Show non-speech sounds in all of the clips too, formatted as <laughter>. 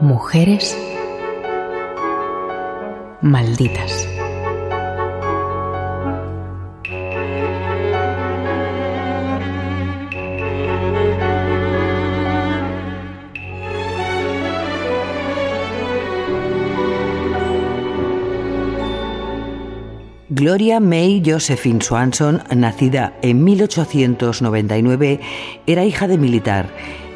Mujeres malditas. Gloria May Josephine Swanson, nacida en 1899, era hija de militar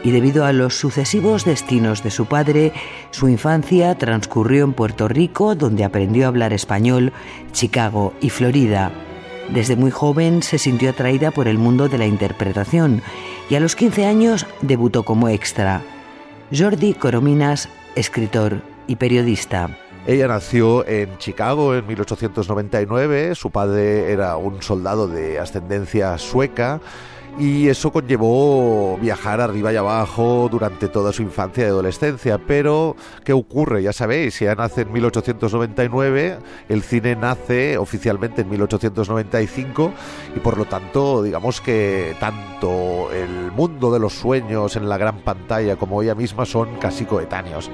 y debido a los sucesivos destinos de su padre, su infancia transcurrió en Puerto Rico, donde aprendió a hablar español, Chicago y Florida. Desde muy joven se sintió atraída por el mundo de la interpretación y a los 15 años debutó como extra. Jordi Corominas, escritor y periodista. Ella nació en Chicago en 1899, su padre era un soldado de ascendencia sueca y eso conllevó viajar arriba y abajo durante toda su infancia y adolescencia. Pero, ¿qué ocurre? Ya sabéis, ella nace en 1899, el cine nace oficialmente en 1895 y por lo tanto, digamos que tanto el mundo de los sueños en la gran pantalla como ella misma son casi coetáneos.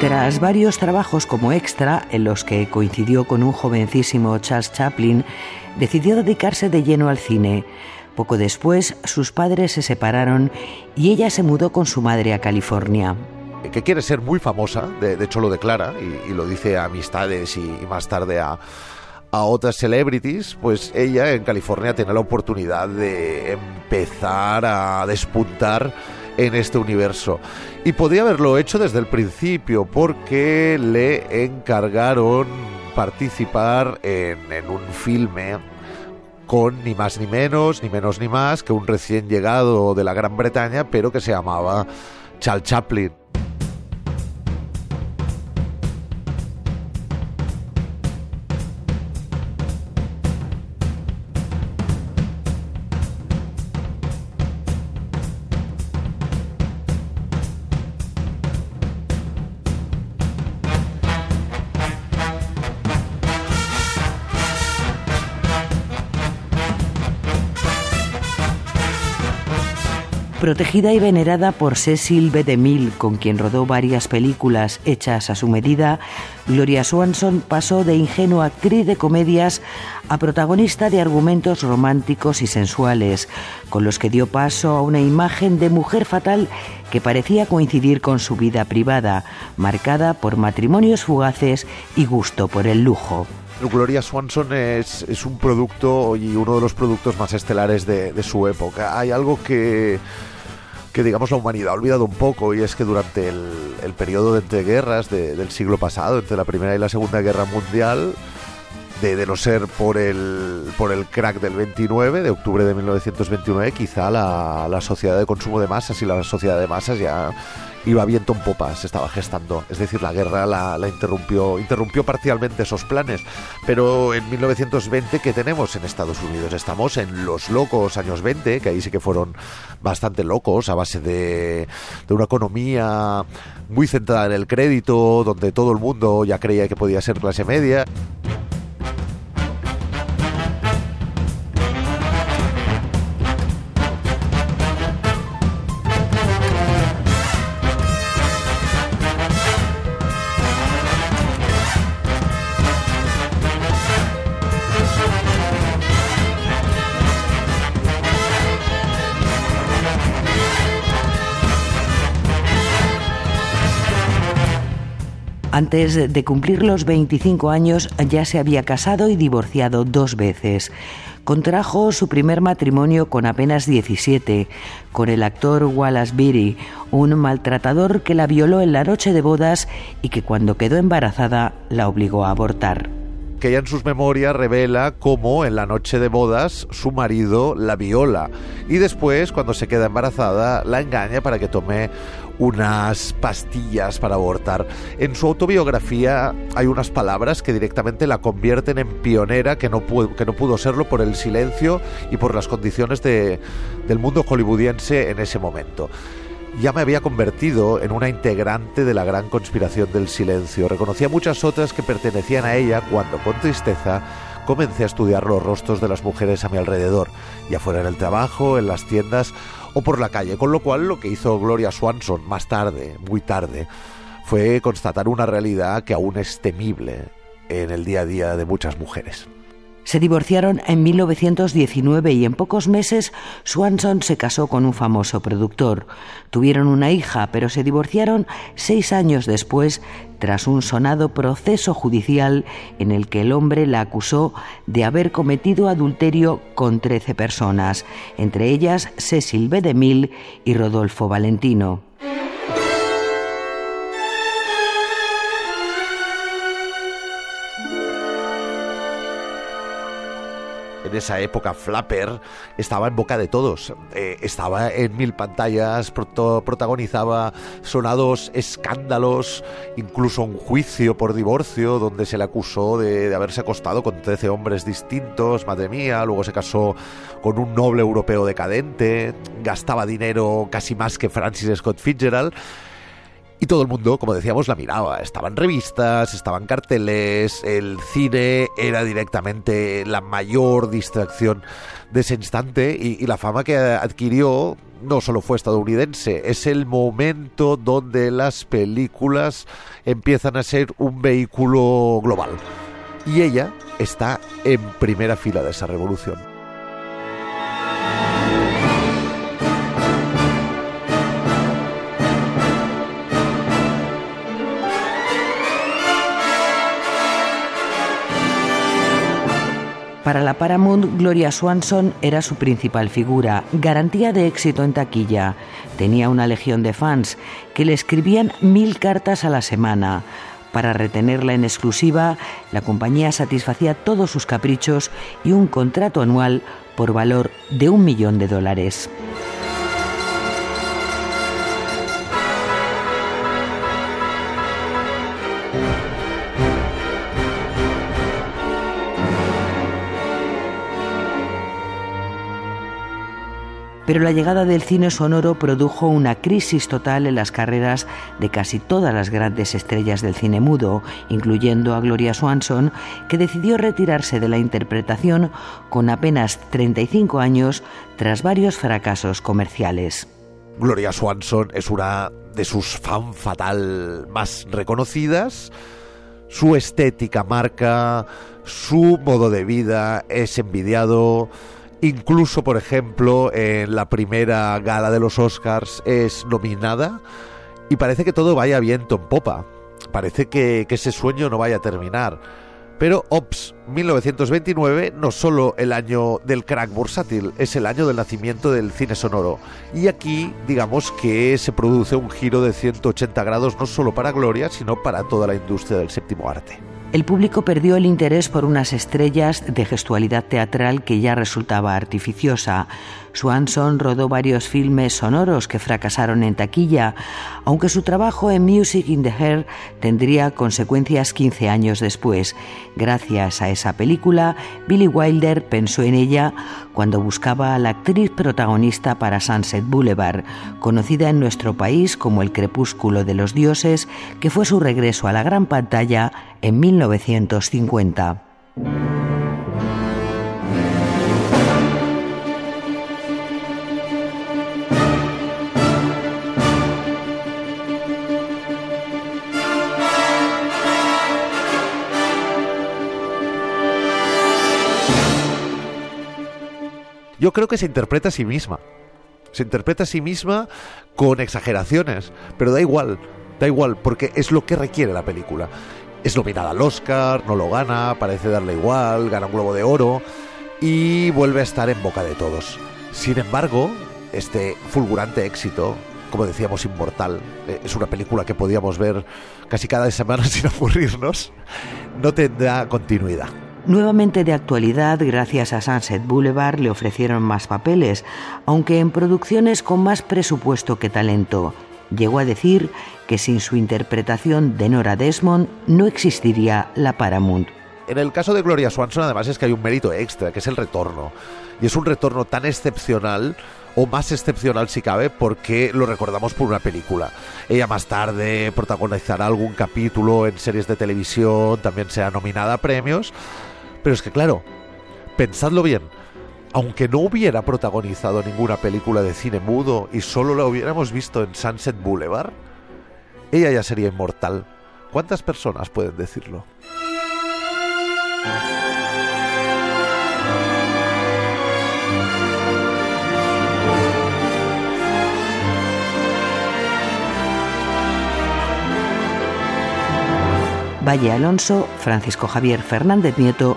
Tras varios trabajos como extra, en los que coincidió con un jovencísimo Charles Chaplin, decidió dedicarse de lleno al cine. Poco después, sus padres se separaron y ella se mudó con su madre a California. Que quiere ser muy famosa, de, hecho lo declara y, lo dice a amistades y, más tarde a, a otras celebrities, pues ella en California tiene la oportunidad de empezar a despuntar en este universo. Y podía haberlo hecho desde el principio porque le encargaron participar en, un filme con ni más ni menos, ni menos ni más que un recién llegado de la Gran Bretaña, pero que se llamaba Charles Chaplin. Protegida y venerada por Cecil B. DeMille, con quien rodó varias películas hechas a su medida, Gloria Swanson pasó de ingenua actriz de comedias a protagonista de argumentos románticos y sensuales, con los que dio paso a una imagen de mujer fatal que parecía coincidir con su vida privada, marcada por matrimonios fugaces y gusto por el lujo. Gloria Swanson es, un producto y uno de los productos más estelares de, su época. Hay algo que que digamos la humanidad ha olvidado un poco y es que durante el, periodo de entreguerras del siglo pasado, entre la Primera y la Segunda Guerra Mundial, de, no ser por el, por el crack del 29, de octubre de 1929, quizá la, la sociedad de consumo de masas y la sociedad de masas ya iba viento en popa, se estaba gestando. Es decir, la guerra la, interrumpió, interrumpió parcialmente esos planes. Pero en 1920, ¿qué tenemos en Estados Unidos? Estamos en los locos años 20, que ahí sí que fueron bastante locos, a base de, de una economía muy centrada en el crédito, donde todo el mundo ya creía que podía ser clase media. Antes de cumplir los 25 años ya se había casado y divorciado dos veces. Contrajo su primer matrimonio con apenas 17, con el actor Wallace Beery, un maltratador que la violó en la noche de bodas y que cuando quedó embarazada la obligó a abortar que ella en sus memorias revela cómo en la noche de bodas su marido la viola y después cuando se queda embarazada la engaña para que tome unas pastillas para abortar. En su autobiografía hay unas palabras que directamente la convierten en pionera que no pudo, que no pudo serlo por el silencio y por las condiciones de, del mundo hollywoodiense en ese momento ya me había convertido en una integrante de la gran conspiración del silencio. Reconocía muchas otras que pertenecían a ella cuando, con tristeza, comencé a estudiar los rostros de las mujeres a mi alrededor, ya fuera en el trabajo, en las tiendas o por la calle, con lo cual lo que hizo Gloria Swanson más tarde, muy tarde, fue constatar una realidad que aún es temible en el día a día de muchas mujeres. Se divorciaron en 1919 y en pocos meses Swanson se casó con un famoso productor. Tuvieron una hija, pero se divorciaron seis años después tras un sonado proceso judicial en el que el hombre la acusó de haber cometido adulterio con 13 personas, entre ellas Cecil B. DeMille y Rodolfo Valentino. En esa época Flapper estaba en boca de todos. Eh, estaba en mil pantallas, protagonizaba sonados escándalos, incluso un juicio por divorcio donde se le acusó de, de haberse acostado con 13 hombres distintos, madre mía, luego se casó con un noble europeo decadente, gastaba dinero casi más que Francis Scott Fitzgerald. Y todo el mundo, como decíamos, la miraba. Estaban revistas, estaban carteles, el cine era directamente la mayor distracción de ese instante y, la fama que adquirió no solo fue estadounidense, es el momento donde las películas empiezan a ser un vehículo global. Y ella está en primera fila de esa revolución. Para la Paramount, Gloria Swanson era su principal figura, garantía de éxito en taquilla. Tenía una legión de fans que le escribían mil cartas a la semana. Para retenerla en exclusiva, la compañía satisfacía todos sus caprichos y un contrato anual por valor de un millón de dólares. Pero la llegada del cine sonoro produjo una crisis total en las carreras de casi todas las grandes estrellas del cine mudo, incluyendo a Gloria Swanson, que decidió retirarse de la interpretación con apenas 35 años tras varios fracasos comerciales. Gloria Swanson es una de sus fan fatal más reconocidas. Su estética marca, su modo de vida es envidiado Incluso, por ejemplo, en la primera gala de los Oscars es nominada y parece que todo vaya viento en popa. Parece que, ese sueño no vaya a terminar. Pero Ops 1929 no solo el año del crack bursátil, es el año del nacimiento del cine sonoro. Y aquí, digamos que se produce un giro de 180 grados no solo para Gloria, sino para toda la industria del séptimo arte. El público perdió el interés por unas estrellas de gestualidad teatral que ya resultaba artificiosa. Swanson rodó varios filmes sonoros que fracasaron en taquilla, aunque su trabajo en Music in the Hair tendría consecuencias 15 años después. Gracias a esa película, Billy Wilder pensó en ella cuando buscaba a la actriz protagonista para Sunset Boulevard, conocida en nuestro país como El crepúsculo de los dioses, que fue su regreso a la gran pantalla en 1950. Yo creo que se interpreta a sí misma. Se interpreta a sí misma con exageraciones, pero da igual, da igual, porque es lo que requiere la película. Es nominada al Oscar, no lo gana, parece darle igual, gana un globo de oro y vuelve a estar en boca de todos. Sin embargo, este fulgurante éxito, como decíamos, inmortal, eh, es una película que podíamos ver casi cada semana <laughs> sin aburrirnos, no tendrá continuidad. Nuevamente de actualidad, gracias a Sunset Boulevard le ofrecieron más papeles, aunque en producciones con más presupuesto que talento. Llegó a decir que sin su interpretación de Nora Desmond no existiría la Paramount. En el caso de Gloria Swanson además es que hay un mérito extra, que es el retorno. Y es un retorno tan excepcional o más excepcional si cabe porque lo recordamos por una película. Ella más tarde protagonizará algún capítulo en series de televisión, también será nominada a premios, Pero es que claro, pensadlo bien, aunque no hubiera protagonizado ninguna película de cine mudo y solo la hubiéramos visto en Sunset Boulevard, ella ya sería inmortal. ¿Cuántas personas pueden decirlo? Valle Alonso, Francisco Javier Fernández Nieto,